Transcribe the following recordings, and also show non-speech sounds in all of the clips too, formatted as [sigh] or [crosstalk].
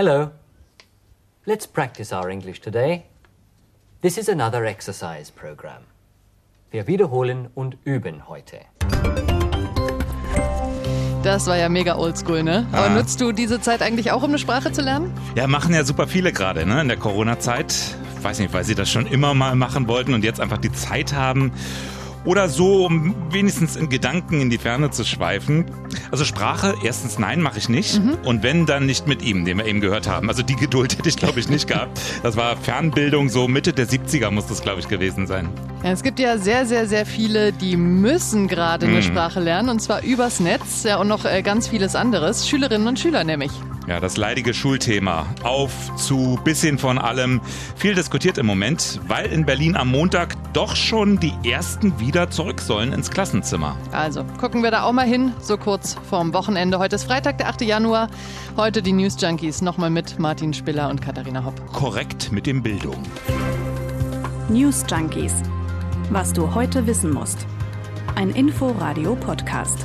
Hello. Let's practice our English today. This is another exercise program. Wir wiederholen und üben heute. Das war ja mega oldschool, ne? Aber Ah. nutzt du diese Zeit eigentlich auch, um eine Sprache zu lernen? Ja, machen ja super viele gerade ne, in der Corona-Zeit. Weiß nicht, weil sie das schon immer mal machen wollten und jetzt einfach die Zeit haben. Oder so, um wenigstens in Gedanken in die Ferne zu schweifen. Also Sprache, erstens nein, mache ich nicht. Und wenn, dann nicht mit ihm, den wir eben gehört haben. Also die Geduld [laughs] hätte ich, glaube ich, nicht gehabt. Das war Fernbildung, so Mitte der 70er muss das, glaube ich, gewesen sein. Ja, es gibt ja sehr, sehr, sehr viele, die müssen gerade Mhm. eine Sprache lernen und zwar übers Netz ja, und noch äh, ganz vieles anderes. Schülerinnen und Schüler nämlich. Ja, das leidige Schulthema. Auf zu bisschen von allem. Viel diskutiert im Moment, weil in Berlin am Montag doch schon die ersten wieder zurück sollen ins Klassenzimmer. Also gucken wir da auch mal hin, so kurz vorm Wochenende. Heute ist Freitag, der 8. Januar. Heute die News Junkies nochmal mit Martin Spiller und Katharina Hopp. Korrekt mit dem Bildung. News Junkies. Was du heute wissen musst. Ein Info-Radio-Podcast.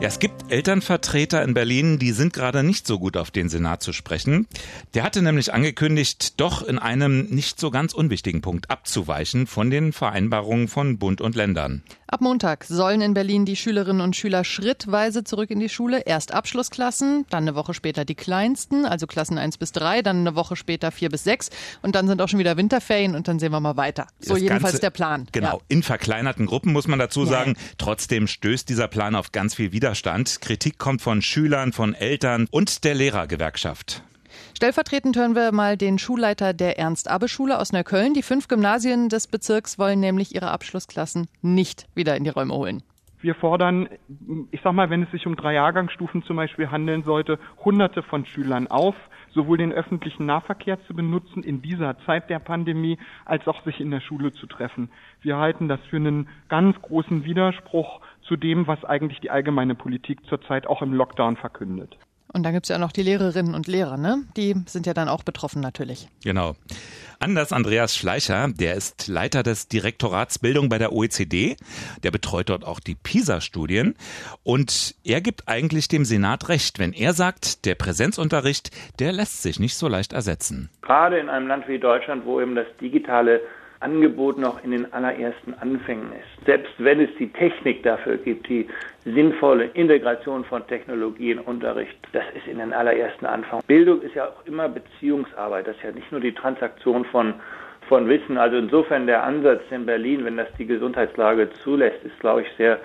Ja, es gibt Elternvertreter in Berlin, die sind gerade nicht so gut auf den Senat zu sprechen. Der hatte nämlich angekündigt, doch in einem nicht so ganz unwichtigen Punkt abzuweichen von den Vereinbarungen von Bund und Ländern. Ab Montag sollen in Berlin die Schülerinnen und Schüler schrittweise zurück in die Schule. Erst Abschlussklassen, dann eine Woche später die kleinsten, also Klassen 1 bis 3, dann eine Woche später 4 bis 6 und dann sind auch schon wieder Winterferien und dann sehen wir mal weiter. So Das jedenfalls Ganze- der Plan. Genau, Ja. in verkleinerten Gruppen muss man dazu Ja. sagen. Trotzdem stößt dieser Plan auf ganz viel Widerstand. Kritik kommt von Schülern, von Eltern und der Lehrergewerkschaft. Stellvertretend hören wir mal den Schulleiter der Ernst-Abbe-Schule aus Neukölln. Die fünf Gymnasien des Bezirks wollen nämlich ihre Abschlussklassen nicht wieder in die Räume holen. Wir fordern, ich sag mal, wenn es sich um drei Jahrgangsstufen zum Beispiel handeln sollte, hunderte von Schülern auf, sowohl den öffentlichen Nahverkehr zu benutzen in dieser Zeit der Pandemie, als auch sich in der Schule zu treffen. Wir halten das für einen ganz großen Widerspruch zu dem, was eigentlich die allgemeine Politik zurzeit auch im Lockdown verkündet. Und dann gibt's ja noch die Lehrerinnen und Lehrer, ne? Die sind ja dann auch betroffen natürlich. Genau. Anders Andreas Schleicher, der ist Leiter des Direktorats Bildung bei der OECD. Der betreut dort auch die PISA-Studien. Und er gibt eigentlich dem Senat recht, wenn er sagt, der Präsenzunterricht, der lässt sich nicht so leicht ersetzen. Gerade in einem Land wie Deutschland, wo eben das digitale Angebot noch in den allerersten Anfängen ist. Selbst wenn es die Technik dafür gibt, die sinnvolle Integration von Technologie in Unterricht, das ist in den allerersten Anfang. Bildung ist ja auch immer Beziehungsarbeit, das ist ja nicht nur die Transaktion von von Wissen. Also insofern der Ansatz in Berlin, wenn das die Gesundheitslage zulässt, ist, glaube ich, sehr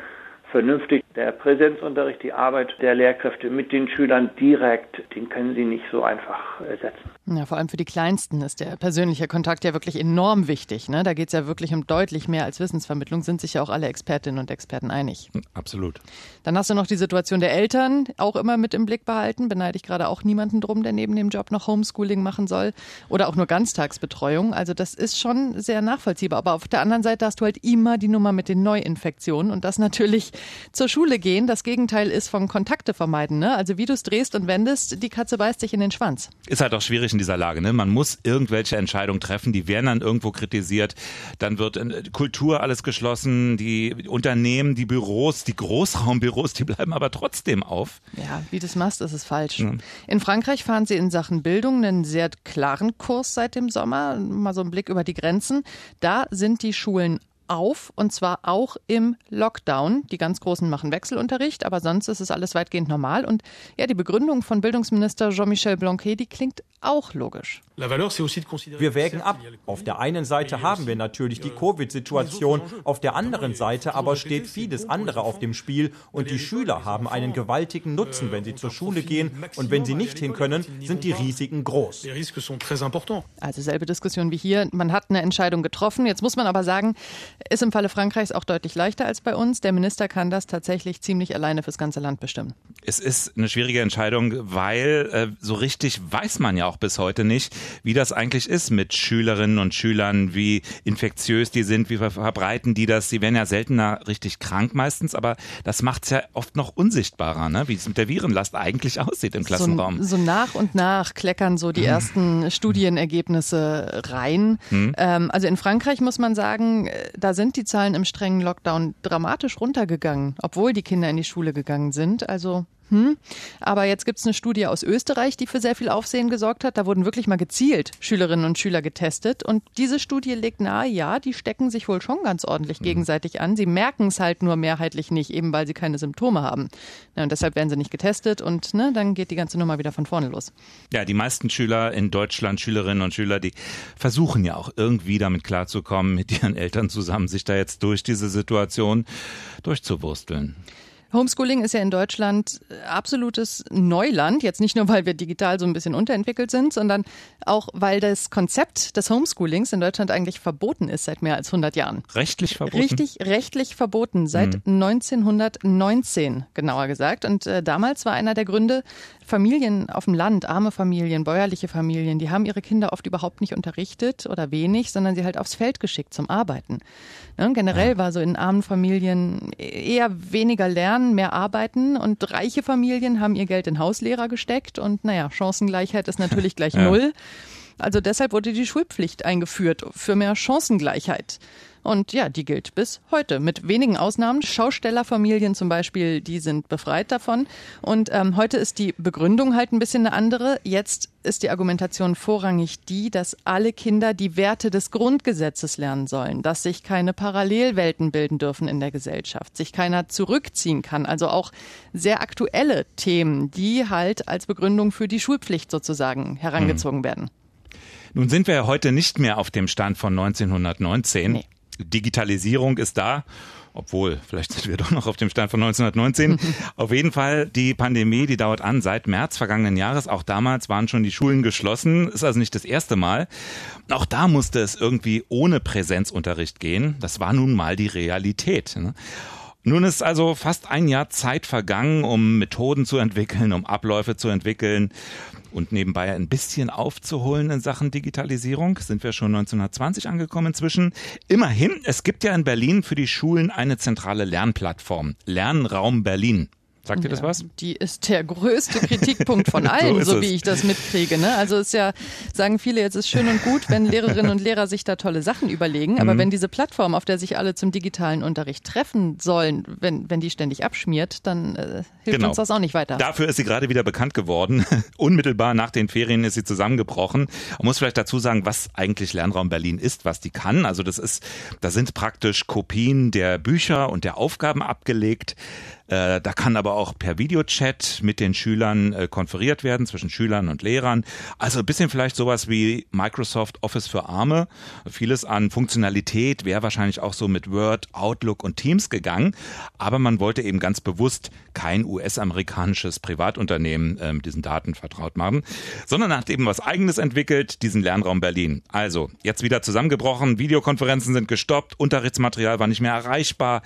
vernünftig. Der Präsenzunterricht, die Arbeit der Lehrkräfte mit den Schülern direkt, den können sie nicht so einfach ersetzen. Ja, vor allem für die Kleinsten ist der persönliche Kontakt ja wirklich enorm wichtig. Ne? Da geht's ja wirklich um deutlich mehr als Wissensvermittlung, sind sich ja auch alle Expertinnen und Experten einig. Absolut. Dann hast du noch die Situation der Eltern auch immer mit im Blick behalten. Beneide ich gerade auch niemanden drum, der neben dem Job noch Homeschooling machen soll oder auch nur Ganztagsbetreuung. Also das ist schon sehr nachvollziehbar. Aber auf der anderen Seite hast du halt immer die Nummer mit den Neuinfektionen und das natürlich zur Schule gehen. Das Gegenteil ist von Kontakte vermeiden. Ne? Also wie du es drehst und wendest, die Katze beißt sich in den Schwanz. Ist halt auch schwierig in dieser Lage. Ne? Man muss irgendwelche Entscheidungen treffen, die werden dann irgendwo kritisiert. Dann wird äh, Kultur alles geschlossen, die Unternehmen, die Büros, die Großraumbüros, die bleiben aber trotzdem auf. Ja, wie du es machst, ist es falsch. In Frankreich fahren sie in Sachen Bildung einen sehr klaren Kurs seit dem Sommer. Mal so ein Blick über die Grenzen. Da sind die Schulen auf und zwar auch im Lockdown. Die ganz Großen machen Wechselunterricht, aber sonst ist es alles weitgehend normal. Und ja, die Begründung von Bildungsminister Jean-Michel Blanquet, die klingt auch logisch. Wir wägen ab. Auf der einen Seite haben wir natürlich die Covid-Situation, auf der anderen Seite aber steht vieles andere auf dem Spiel und die Schüler haben einen gewaltigen Nutzen, wenn sie zur Schule gehen und wenn sie nicht hin können, sind die Risiken groß. Also selbe Diskussion wie hier. Man hat eine Entscheidung getroffen. Jetzt muss man aber sagen, ist im Falle Frankreichs auch deutlich leichter als bei uns. Der Minister kann das tatsächlich ziemlich alleine fürs ganze Land bestimmen. Es ist eine schwierige Entscheidung, weil äh, so richtig weiß man ja auch bis heute nicht, wie das eigentlich ist mit Schülerinnen und Schülern, wie infektiös die sind, wie ver- verbreiten die das. Sie werden ja seltener richtig krank meistens, aber das macht es ja oft noch unsichtbarer, ne? wie es mit der Virenlast eigentlich aussieht im Klassenraum. So, so nach und nach kleckern so die ersten Studienergebnisse rein. Ähm, also in Frankreich muss man sagen, äh, da sind die Zahlen im strengen Lockdown dramatisch runtergegangen, obwohl die Kinder in die Schule gegangen sind. Also hm. Aber jetzt gibt es eine Studie aus Österreich, die für sehr viel Aufsehen gesorgt hat. Da wurden wirklich mal gezielt Schülerinnen und Schüler getestet. Und diese Studie legt nahe, ja, die stecken sich wohl schon ganz ordentlich mhm. gegenseitig an. Sie merken es halt nur mehrheitlich nicht, eben weil sie keine Symptome haben. Ja, und deshalb werden sie nicht getestet und ne, dann geht die ganze Nummer wieder von vorne los. Ja, die meisten Schüler in Deutschland, Schülerinnen und Schüler, die versuchen ja auch irgendwie damit klarzukommen, mit ihren Eltern zusammen sich da jetzt durch diese Situation durchzuwursteln. Homeschooling ist ja in Deutschland absolutes Neuland. Jetzt nicht nur, weil wir digital so ein bisschen unterentwickelt sind, sondern auch, weil das Konzept des Homeschoolings in Deutschland eigentlich verboten ist seit mehr als 100 Jahren. Rechtlich verboten? Richtig, rechtlich verboten. Seit mhm. 1919, genauer gesagt. Und äh, damals war einer der Gründe, Familien auf dem Land, arme Familien, bäuerliche Familien, die haben ihre Kinder oft überhaupt nicht unterrichtet oder wenig, sondern sie halt aufs Feld geschickt zum Arbeiten. Ne? Generell ja. war so in armen Familien eher weniger lernen, mehr arbeiten und reiche Familien haben ihr Geld in Hauslehrer gesteckt und naja, Chancengleichheit ist natürlich gleich ja. null. Also deshalb wurde die Schulpflicht eingeführt für mehr Chancengleichheit. Und ja, die gilt bis heute. Mit wenigen Ausnahmen. Schaustellerfamilien zum Beispiel, die sind befreit davon. Und ähm, heute ist die Begründung halt ein bisschen eine andere. Jetzt ist die Argumentation vorrangig die, dass alle Kinder die Werte des Grundgesetzes lernen sollen, dass sich keine Parallelwelten bilden dürfen in der Gesellschaft, sich keiner zurückziehen kann. Also auch sehr aktuelle Themen, die halt als Begründung für die Schulpflicht sozusagen herangezogen mhm. werden. Nun sind wir ja heute nicht mehr auf dem Stand von 1919. Nee. Digitalisierung ist da. Obwohl, vielleicht sind wir [laughs] doch noch auf dem Stand von 1919. [laughs] auf jeden Fall, die Pandemie, die dauert an seit März vergangenen Jahres. Auch damals waren schon die Schulen geschlossen. Ist also nicht das erste Mal. Auch da musste es irgendwie ohne Präsenzunterricht gehen. Das war nun mal die Realität. Ne? Nun ist also fast ein Jahr Zeit vergangen, um Methoden zu entwickeln, um Abläufe zu entwickeln und nebenbei ein bisschen aufzuholen in Sachen Digitalisierung. Sind wir schon 1920 angekommen inzwischen. Immerhin, es gibt ja in Berlin für die Schulen eine zentrale Lernplattform, Lernraum Berlin. Sagt ihr das was? Die ist der größte Kritikpunkt von [laughs] allen, so, so wie ich das mitkriege. Ne? Also ist ja, sagen viele, jetzt ist schön und gut, wenn [laughs] Lehrerinnen und Lehrer sich da tolle Sachen überlegen, aber mhm. wenn diese Plattform, auf der sich alle zum digitalen Unterricht treffen sollen, wenn, wenn die ständig abschmiert, dann äh, hilft genau. uns das auch nicht weiter. Dafür ist sie gerade wieder bekannt geworden. [laughs] Unmittelbar nach den Ferien ist sie zusammengebrochen. Man muss vielleicht dazu sagen, was eigentlich Lernraum Berlin ist, was die kann. Also das ist, da sind praktisch Kopien der Bücher und der Aufgaben abgelegt. Äh, da kann aber auch per Videochat mit den Schülern äh, konferiert werden, zwischen Schülern und Lehrern. Also ein bisschen vielleicht sowas wie Microsoft Office für Arme. Vieles an Funktionalität wäre wahrscheinlich auch so mit Word, Outlook und Teams gegangen. Aber man wollte eben ganz bewusst kein US-amerikanisches Privatunternehmen äh, mit diesen Daten vertraut machen, sondern hat eben was eigenes entwickelt, diesen Lernraum Berlin. Also jetzt wieder zusammengebrochen, Videokonferenzen sind gestoppt, Unterrichtsmaterial war nicht mehr erreichbar.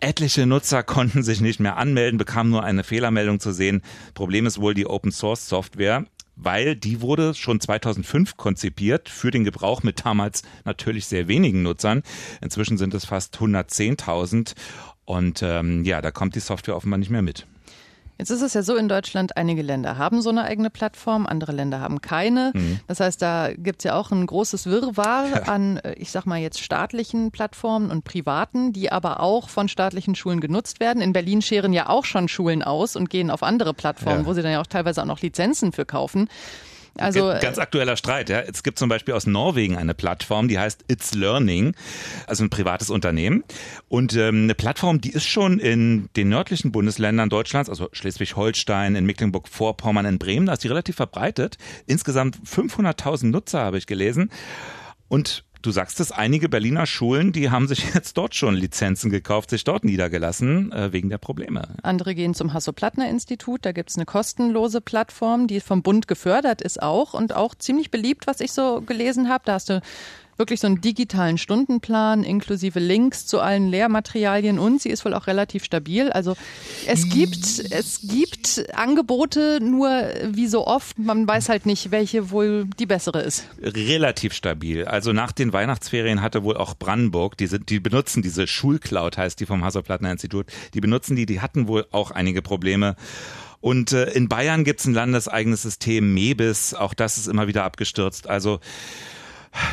Etliche Nutzer konnten sich nicht mehr anmelden, bekamen nur eine Fehlermeldung zu sehen. Problem ist wohl die Open Source Software weil die wurde schon 2005 konzipiert für den Gebrauch mit damals natürlich sehr wenigen Nutzern. Inzwischen sind es fast 110.000 und ähm, ja, da kommt die Software offenbar nicht mehr mit. Jetzt ist es ja so in Deutschland, einige Länder haben so eine eigene Plattform, andere Länder haben keine. Mhm. Das heißt, da gibt es ja auch ein großes Wirrwarr ja. an, äh, ich sag mal jetzt staatlichen Plattformen und privaten, die aber auch von staatlichen Schulen genutzt werden. In Berlin scheren ja auch schon Schulen aus und gehen auf andere Plattformen, ja. wo sie dann ja auch teilweise auch noch Lizenzen für kaufen. Also ganz aktueller Streit. Ja. Es gibt zum Beispiel aus Norwegen eine Plattform, die heißt It's Learning, also ein privates Unternehmen. Und ähm, eine Plattform, die ist schon in den nördlichen Bundesländern Deutschlands, also Schleswig-Holstein, in Mecklenburg-Vorpommern, in Bremen, da ist die relativ verbreitet. Insgesamt 500.000 Nutzer habe ich gelesen. Und Du sagst es, einige Berliner Schulen, die haben sich [laughs] jetzt dort schon Lizenzen gekauft, sich dort niedergelassen, äh, wegen der Probleme. Andere gehen zum Hasso-Plattner-Institut, da gibt's eine kostenlose Plattform, die vom Bund gefördert ist auch und auch ziemlich beliebt, was ich so gelesen habe. Da hast du wirklich so einen digitalen Stundenplan inklusive Links zu allen Lehrmaterialien und sie ist wohl auch relativ stabil. Also es gibt, es gibt Angebote, nur wie so oft, man weiß halt nicht, welche wohl die bessere ist. Relativ stabil. Also nach den Weihnachtsferien hatte wohl auch Brandenburg, die, sind, die benutzen diese Schulcloud, heißt die vom Hasso-Plattner Institut, die benutzen die, die hatten wohl auch einige Probleme. Und äh, in Bayern gibt es ein landeseigenes System, MEBIS, auch das ist immer wieder abgestürzt. Also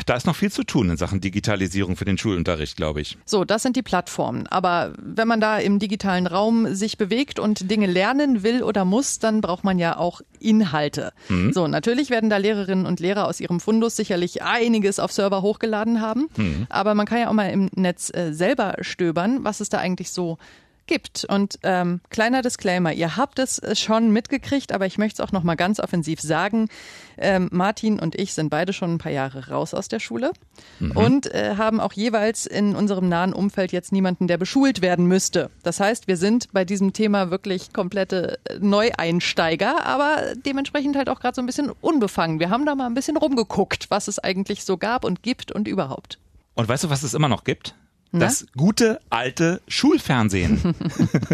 da ist noch viel zu tun in Sachen Digitalisierung für den Schulunterricht, glaube ich. So, das sind die Plattformen. Aber wenn man da im digitalen Raum sich bewegt und Dinge lernen will oder muss, dann braucht man ja auch Inhalte. Mhm. So, natürlich werden da Lehrerinnen und Lehrer aus ihrem Fundus sicherlich einiges auf Server hochgeladen haben. Mhm. Aber man kann ja auch mal im Netz äh, selber stöbern, was es da eigentlich so gibt. Und ähm, kleiner Disclaimer, ihr habt es schon mitgekriegt, aber ich möchte es auch noch mal ganz offensiv sagen. Ähm, Martin und ich sind beide schon ein paar Jahre raus aus der Schule mhm. und äh, haben auch jeweils in unserem nahen Umfeld jetzt niemanden, der beschult werden müsste. Das heißt, wir sind bei diesem Thema wirklich komplette Neueinsteiger, aber dementsprechend halt auch gerade so ein bisschen unbefangen. Wir haben da mal ein bisschen rumgeguckt, was es eigentlich so gab und gibt und überhaupt. Und weißt du, was es immer noch gibt? Das gute alte Schulfernsehen. [laughs]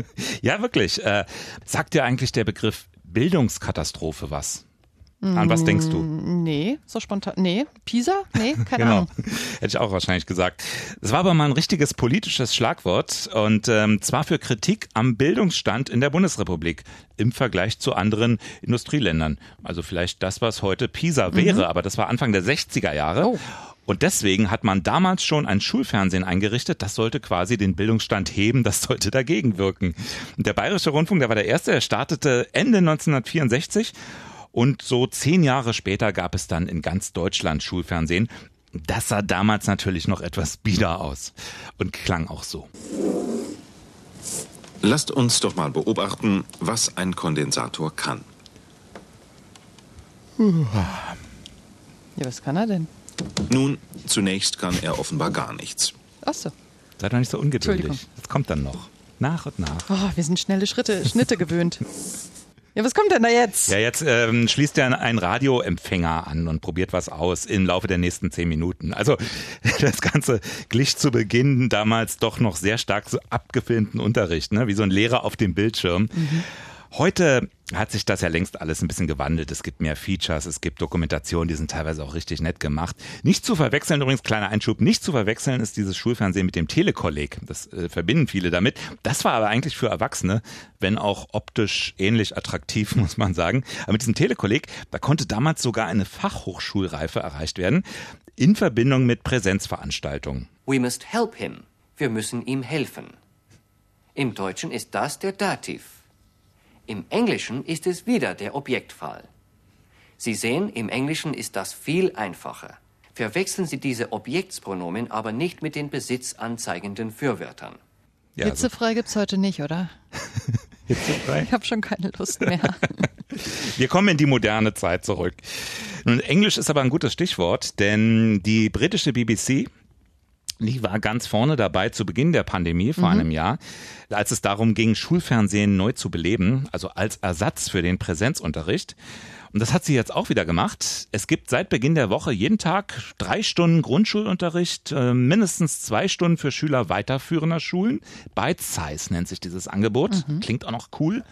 [laughs] ja, wirklich. Äh, sagt dir eigentlich der Begriff Bildungskatastrophe was? An was denkst du? Mm, nee, so spontan. Nee, Pisa? Nee, keine genau. Ahnung. [laughs] Hätte ich auch wahrscheinlich gesagt. Es war aber mal ein richtiges politisches Schlagwort und ähm, zwar für Kritik am Bildungsstand in der Bundesrepublik im Vergleich zu anderen Industrieländern. Also vielleicht das, was heute Pisa wäre, mhm. aber das war Anfang der 60er Jahre. Oh. Und deswegen hat man damals schon ein Schulfernsehen eingerichtet. Das sollte quasi den Bildungsstand heben, das sollte dagegen wirken. Und der Bayerische Rundfunk, der war der erste, er startete Ende 1964. Und so zehn Jahre später gab es dann in ganz Deutschland Schulfernsehen. Das sah damals natürlich noch etwas bieder aus und klang auch so. Lasst uns doch mal beobachten, was ein Kondensator kann. Ja, was kann er denn? Nun, zunächst kann er offenbar gar nichts. Ach so. Seid doch nicht so ungeduldig. Das kommt dann noch. Nach und nach. Oh, wir sind schnelle Schritte, Schnitte gewöhnt. Ja, was kommt denn da jetzt? Ja, jetzt ähm, schließt er einen Radioempfänger an und probiert was aus im Laufe der nächsten zehn Minuten. Also [laughs] das Ganze glich zu Beginn damals doch noch sehr stark so abgefilmten Unterricht, ne? wie so ein Lehrer auf dem Bildschirm. Mhm. Heute hat sich das ja längst alles ein bisschen gewandelt. Es gibt mehr Features, es gibt Dokumentationen, die sind teilweise auch richtig nett gemacht. Nicht zu verwechseln, übrigens kleiner Einschub, nicht zu verwechseln ist dieses Schulfernsehen mit dem Telekolleg. Das äh, verbinden viele damit. Das war aber eigentlich für Erwachsene, wenn auch optisch ähnlich attraktiv, [laughs] muss man sagen. Aber mit diesem Telekolleg, da konnte damals sogar eine Fachhochschulreife erreicht werden, in Verbindung mit Präsenzveranstaltungen. We must help him. Wir müssen ihm helfen. Im Deutschen ist das der Dativ. Im Englischen ist es wieder der Objektfall. Sie sehen, im Englischen ist das viel einfacher. Verwechseln Sie diese Objektspronomen aber nicht mit den besitzanzeigenden Fürwörtern. Ja, Hitzefrei also. gibt's heute nicht, oder? [laughs] Hitzefrei? Ich habe schon keine Lust mehr. [laughs] Wir kommen in die moderne Zeit zurück. Nun, Englisch ist aber ein gutes Stichwort, denn die britische BBC die war ganz vorne dabei zu Beginn der Pandemie vor mhm. einem Jahr, als es darum ging, Schulfernsehen neu zu beleben, also als Ersatz für den Präsenzunterricht. Und das hat sie jetzt auch wieder gemacht. Es gibt seit Beginn der Woche jeden Tag drei Stunden Grundschulunterricht, äh, mindestens zwei Stunden für Schüler weiterführender Schulen. Bite Size nennt sich dieses Angebot. Mhm. Klingt auch noch cool.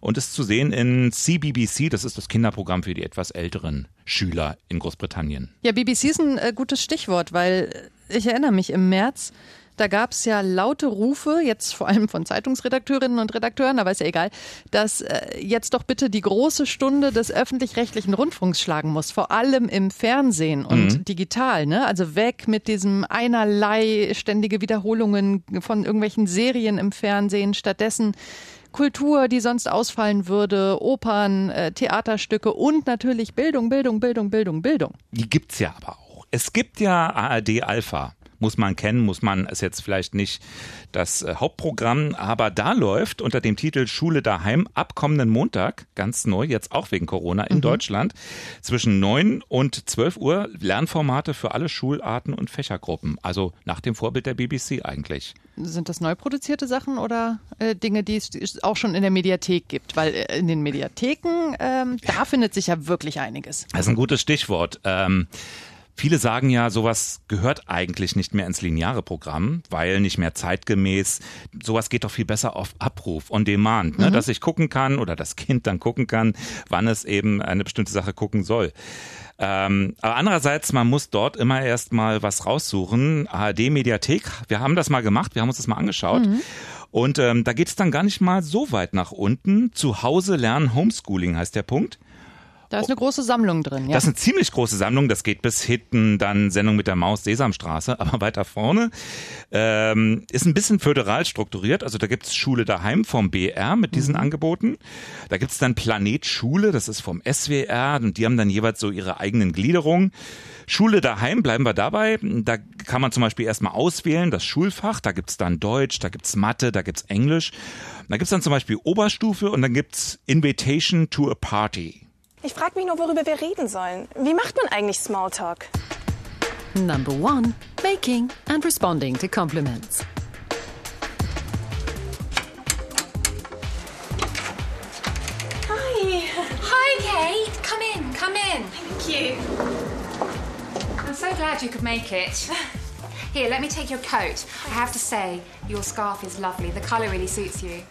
Und ist zu sehen in CBBC, das ist das Kinderprogramm für die etwas älteren Schüler in Großbritannien. Ja, BBC ist ein äh, gutes Stichwort, weil ich erinnere mich im März da gab es ja laute Rufe, jetzt vor allem von Zeitungsredakteurinnen und Redakteuren, aber ist ja egal, dass äh, jetzt doch bitte die große Stunde des öffentlich-rechtlichen Rundfunks schlagen muss, vor allem im Fernsehen und mhm. digital. Ne? Also weg mit diesem einerlei ständige Wiederholungen von irgendwelchen Serien im Fernsehen, stattdessen Kultur, die sonst ausfallen würde, Opern, äh, Theaterstücke und natürlich Bildung, Bildung, Bildung, Bildung, Bildung. Die gibt's ja aber auch. Es gibt ja ARD Alpha muss man kennen, muss man, ist jetzt vielleicht nicht das äh, Hauptprogramm, aber da läuft unter dem Titel Schule daheim ab kommenden Montag, ganz neu, jetzt auch wegen Corona in mhm. Deutschland, zwischen 9 und 12 Uhr Lernformate für alle Schularten und Fächergruppen. Also nach dem Vorbild der BBC eigentlich. Sind das neu produzierte Sachen oder äh, Dinge, die es auch schon in der Mediathek gibt? Weil äh, in den Mediatheken, ähm, da findet sich ja wirklich einiges. Das ist ein gutes Stichwort. Ähm, Viele sagen ja, sowas gehört eigentlich nicht mehr ins lineare Programm, weil nicht mehr zeitgemäß. Sowas geht doch viel besser auf Abruf, on demand, ne? Mhm. dass ich gucken kann oder das Kind dann gucken kann, wann es eben eine bestimmte Sache gucken soll. Ähm, aber andererseits, man muss dort immer erst mal was raussuchen. ARD Mediathek, wir haben das mal gemacht, wir haben uns das mal angeschaut. Mhm. Und ähm, da geht es dann gar nicht mal so weit nach unten. Zu Hause lernen, Homeschooling heißt der Punkt. Da ist eine große Sammlung drin, ja. Das ist eine ziemlich große Sammlung. Das geht bis hinten dann Sendung mit der Maus Sesamstraße. [laughs] Aber weiter vorne ähm, ist ein bisschen föderal strukturiert. Also da gibt's Schule daheim vom BR mit diesen mhm. Angeboten. Da gibt's dann Planet Schule, das ist vom SWR und die haben dann jeweils so ihre eigenen Gliederungen. Schule daheim, bleiben wir dabei. Da kann man zum Beispiel erstmal auswählen, das Schulfach. Da gibt's dann Deutsch, da gibt's Mathe, da gibt's Englisch. Da gibt's dann zum Beispiel Oberstufe und dann gibt's Invitation to a Party. Ich frage mich nur, worüber wir reden sollen. Wie macht man eigentlich Smalltalk? Number one, making and responding to compliments. Hi. Hi, Kate. Come in, come in. Thank you. I'm so glad you could make it. [laughs] Here, let me take your coat. I have to say, your scarf is lovely. The colour really suits you.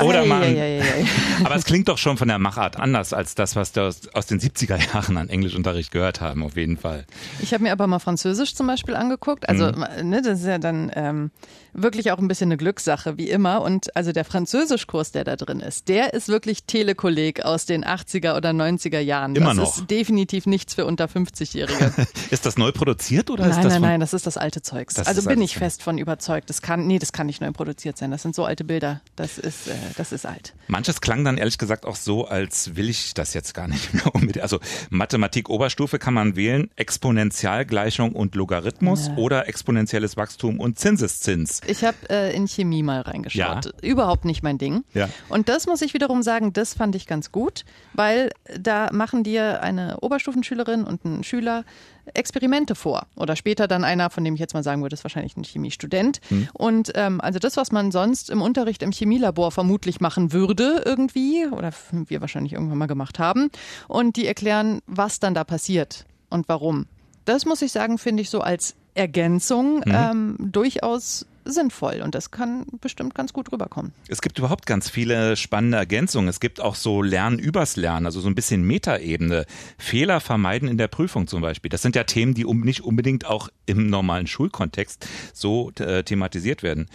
Oder man. [laughs] Aber es klingt doch schon von der Machart anders als das, was wir aus, aus den 70er Jahren an Englischunterricht gehört haben, auf jeden Fall. Ich habe mir aber mal Französisch zum Beispiel angeguckt. Also, mhm. ne, das ist ja dann ähm, wirklich auch ein bisschen eine Glückssache, wie immer. Und also der Französischkurs, der da drin ist, der ist wirklich Telekolleg aus den 80er oder 90er Jahren. Immer das noch. ist definitiv nichts für unter 50-Jährige. [laughs] ist das neu produziert oder nein, ist das? Nein, nein, nein, das ist das alte Zeugs. Das also bin ich fest von überzeugt. Das kann, nee, das kann nicht neu produziert sein. Das sind so alte Bilder. Das ist. Äh, das ist alt. Manches klang dann ehrlich gesagt auch so, als will ich das jetzt gar nicht mehr unbedingt. Also Mathematik Oberstufe kann man wählen, Exponentialgleichung und Logarithmus ja. oder exponentielles Wachstum und Zinseszins. Ich habe äh, in Chemie mal reingeschaut. Ja. Überhaupt nicht mein Ding. Ja. Und das muss ich wiederum sagen, das fand ich ganz gut, weil da machen dir eine Oberstufenschülerin und ein Schüler Experimente vor. Oder später dann einer, von dem ich jetzt mal sagen würde, ist wahrscheinlich ein Chemiestudent. Hm. Und ähm, also das, was man sonst im Unterricht im Chemielabor vermutlich machen würde irgendwie, oder wir wahrscheinlich irgendwann mal gemacht haben. Und die erklären, was dann da passiert und warum. Das muss ich sagen, finde ich so als Ergänzung mhm. ähm, durchaus sinnvoll und das kann bestimmt ganz gut rüberkommen. Es gibt überhaupt ganz viele spannende Ergänzungen. Es gibt auch so Lernen übers Lernen, also so ein bisschen Metaebene. Fehler vermeiden in der Prüfung zum Beispiel. Das sind ja Themen, die um, nicht unbedingt auch im normalen Schulkontext so äh, thematisiert werden.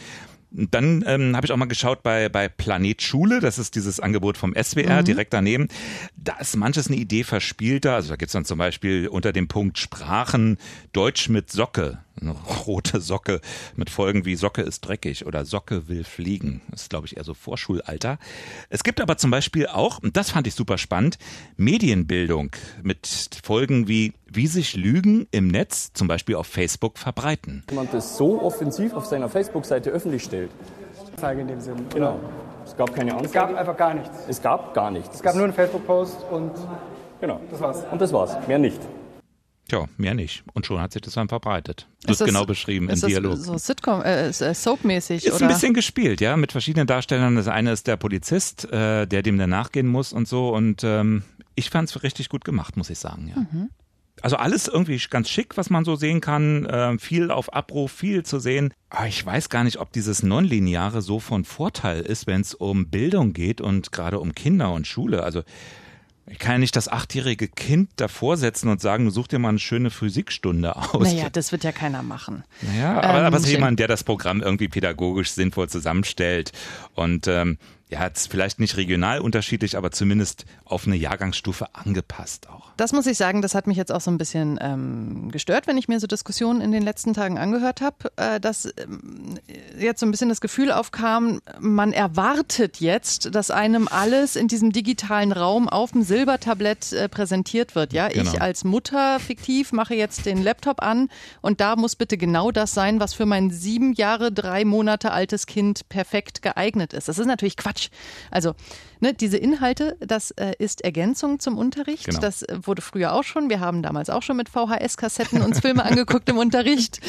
Dann ähm, habe ich auch mal geschaut bei, bei Planet Schule, das ist dieses Angebot vom SWR mhm. direkt daneben. Da ist manches eine Idee verspielter. Also da gibt's dann zum Beispiel unter dem Punkt Sprachen Deutsch mit Socke eine rote Socke mit Folgen wie Socke ist dreckig oder Socke will fliegen. Das ist, glaube ich, eher so Vorschulalter. Es gibt aber zum Beispiel auch, und das fand ich super spannend, Medienbildung mit Folgen wie wie sich Lügen im Netz, zum Beispiel auf Facebook, verbreiten. Wenn man das so offensiv auf seiner Facebook-Seite öffentlich stellt. Anzeige in dem Sinn. Genau. Es gab keine Anzeige. Es gab einfach gar nichts. Es gab gar nichts. Es gab nur einen Facebook-Post und genau. das war's. Und das war's. Mehr nicht. Tja, mehr nicht. Und schon hat sich das dann verbreitet. Das ist genau beschrieben ist im Dialog. So Sitcom, äh, äh, Soap-mäßig, Ist ein bisschen gespielt, ja, mit verschiedenen Darstellern. Das eine ist der Polizist, äh, der dem dann nachgehen muss und so. Und ähm, ich fand es richtig gut gemacht, muss ich sagen, ja. Mhm. Also alles irgendwie ganz schick, was man so sehen kann. Äh, viel auf Abruf, viel zu sehen. Aber ich weiß gar nicht, ob dieses Nonlineare so von Vorteil ist, wenn es um Bildung geht und gerade um Kinder und Schule. Also ich kann ja nicht das achtjährige Kind davor setzen und sagen, du such dir mal eine schöne Physikstunde aus. Naja, das wird ja keiner machen. Naja, aber, ähm, aber es ist jemand, der das Programm irgendwie pädagogisch sinnvoll zusammenstellt. Und ähm, ja, jetzt vielleicht nicht regional unterschiedlich, aber zumindest auf eine Jahrgangsstufe angepasst auch. Das muss ich sagen, das hat mich jetzt auch so ein bisschen ähm, gestört, wenn ich mir so Diskussionen in den letzten Tagen angehört habe, äh, dass ähm, jetzt so ein bisschen das Gefühl aufkam, man erwartet jetzt, dass einem alles in diesem digitalen Raum auf dem Silbertablett äh, präsentiert wird. Ja, genau. ich als Mutter fiktiv mache jetzt den Laptop an und da muss bitte genau das sein, was für mein sieben Jahre, drei Monate altes Kind perfekt geeignet ist. Das ist natürlich Quatsch. Quatsch. Also ne, diese Inhalte, das äh, ist Ergänzung zum Unterricht. Genau. Das äh, wurde früher auch schon. Wir haben damals auch schon mit VHS-Kassetten uns Filme [laughs] angeguckt im Unterricht.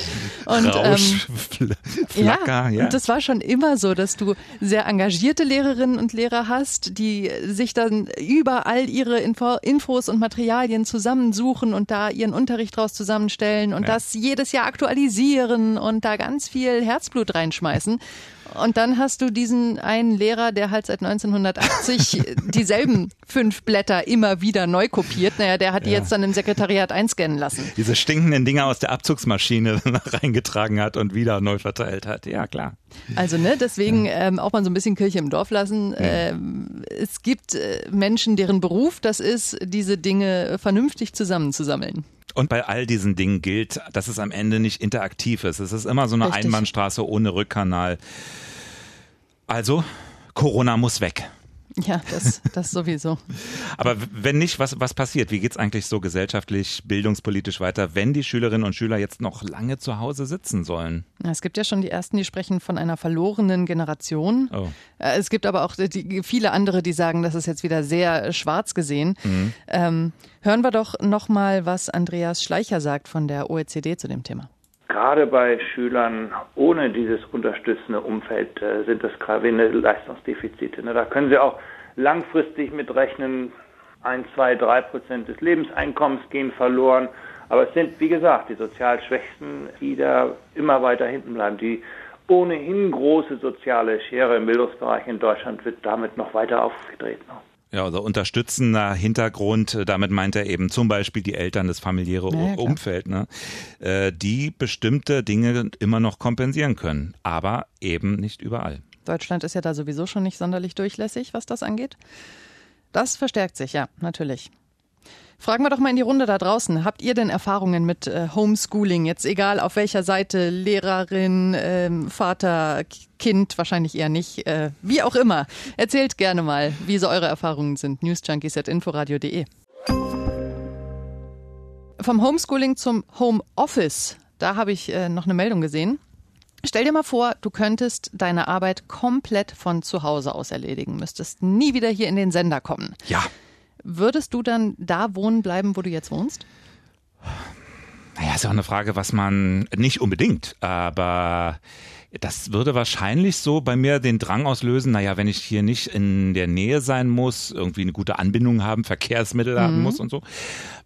Und, Rausch, ähm, Flacker, ja, ja. Und das war schon immer so, dass du sehr engagierte Lehrerinnen und Lehrer hast, die sich dann überall ihre Info Infos und Materialien zusammensuchen und da ihren Unterricht draus zusammenstellen und ja. das jedes Jahr aktualisieren und da ganz viel Herzblut reinschmeißen. Und dann hast du diesen einen Lehrer, der halt seit 1980 [laughs] dieselben fünf Blätter immer wieder neu kopiert. Naja, der hat die Ja. jetzt dann im Sekretariat einscannen lassen. Diese stinkenden Dinger aus der Abzugsmaschine [laughs] reingetragen hat und wieder neu verteilt hat. Ja, klar. Also ne, deswegen ähm, auch mal so ein bisschen Kirche im Dorf lassen. Ähm, es gibt äh, Menschen, deren Beruf das ist, diese Dinge vernünftig zusammenzusammeln. Und bei all diesen Dingen gilt, dass es am Ende nicht interaktiv ist. Es ist immer so eine Richtig. Einbahnstraße ohne Rückkanal. Also, Corona muss weg. Ja, das, das sowieso. [laughs] Aber wenn nicht, was, was passiert? Wie geht's eigentlich so gesellschaftlich, bildungspolitisch weiter, wenn die Schülerinnen und Schüler jetzt noch lange zu Hause sitzen sollen? Es gibt ja schon die ersten, die sprechen von einer verlorenen Generation. Oh. Äh, Es gibt aber auch die, viele andere, die sagen, das ist jetzt wieder sehr schwarz gesehen. Mhm. Ähm, hören wir doch noch mal, was Andreas Schleicher sagt von der OECD zu dem Thema. Gerade bei Schülern ohne dieses unterstützende Umfeld äh, sind das gravierende Leistungsdefizite. Ne? Da können Sie auch langfristig mitrechnen, ein, zwei, drei Prozent des Lebenseinkommens gehen verloren. Aber es sind, wie gesagt, die sozial Schwächsten, die da immer weiter hinten bleiben. Die ohnehin große soziale Schere im Bildungsbereich in Deutschland wird damit noch weiter aufgedreht. Ne? Ja, also unterstützender Hintergrund, äh, damit meint er eben zum Beispiel die Eltern, das familiäre Ja, ja, klar. Umfeld, ne? äh, die bestimmte Dinge immer noch kompensieren können, aber eben nicht überall. Deutschland ist ja da sowieso schon nicht sonderlich durchlässig, was das angeht. Das verstärkt sich, ja, natürlich. Fragen wir doch mal in die Runde da draußen. Habt ihr denn Erfahrungen mit äh, Homeschooling? Jetzt egal auf welcher Seite, Lehrerin, ähm, Vater, Kind, wahrscheinlich eher nicht, äh, wie auch immer. Erzählt gerne mal, wie so eure Erfahrungen sind. newsjunkies.inforadio.de Vom Homeschooling zum Homeoffice, da habe ich äh, noch eine Meldung gesehen. Stell dir mal vor, du könntest deine Arbeit komplett von zu Hause aus erledigen, müsstest nie wieder hier in den Sender kommen. Ja. Würdest du dann da wohnen bleiben, wo du jetzt wohnst? Naja, ist auch eine Frage, was man nicht unbedingt, aber das würde wahrscheinlich so bei mir den Drang auslösen, naja, wenn ich hier nicht in der Nähe sein muss, irgendwie eine gute Anbindung haben, [laughs] Verkehrsmittel haben Mhm. muss und so,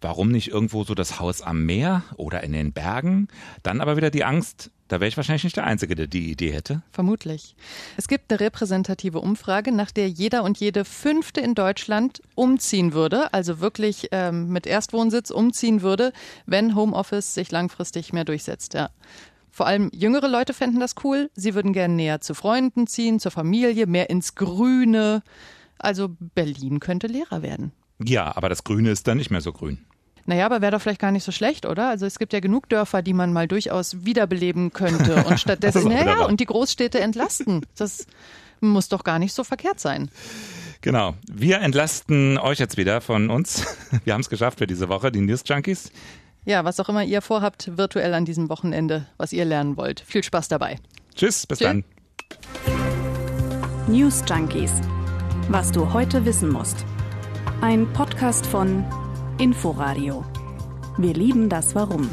warum nicht irgendwo so das Haus am Meer oder in den Bergen? Dann aber wieder die Angst, da wäre ich wahrscheinlich nicht der Einzige, der die Idee hätte. Vermutlich. Es gibt eine repräsentative Umfrage, nach der jeder und jede Fünfte in Deutschland umziehen würde, also wirklich ähm, mit Erstwohnsitz umziehen würde, wenn Homeoffice sich langfristig mehr durchsetzt. Ja. Vor allem jüngere Leute fänden das cool. Sie würden gern näher zu Freunden ziehen, zur Familie, mehr ins Grüne. Also Berlin könnte Lehrer werden. Ja, aber das Grüne ist dann nicht mehr so grün. Naja, aber wäre doch vielleicht gar nicht so schlecht, oder? Also es gibt ja genug Dörfer, die man mal durchaus wiederbeleben könnte [laughs] und stattdessen, naja, und die Großstädte entlasten. Das muss doch gar nicht so verkehrt sein. Genau. Wir entlasten euch jetzt wieder von uns. Wir haben es geschafft für diese Woche, die News Junkies. Ja, was auch immer ihr vorhabt, virtuell an diesem Wochenende, was ihr lernen wollt. Viel Spaß dabei. Tschüss, bis Tschüss. dann. News Junkies. Was du heute wissen musst. Ein Podcast von Inforadio. Wir lieben das Warum.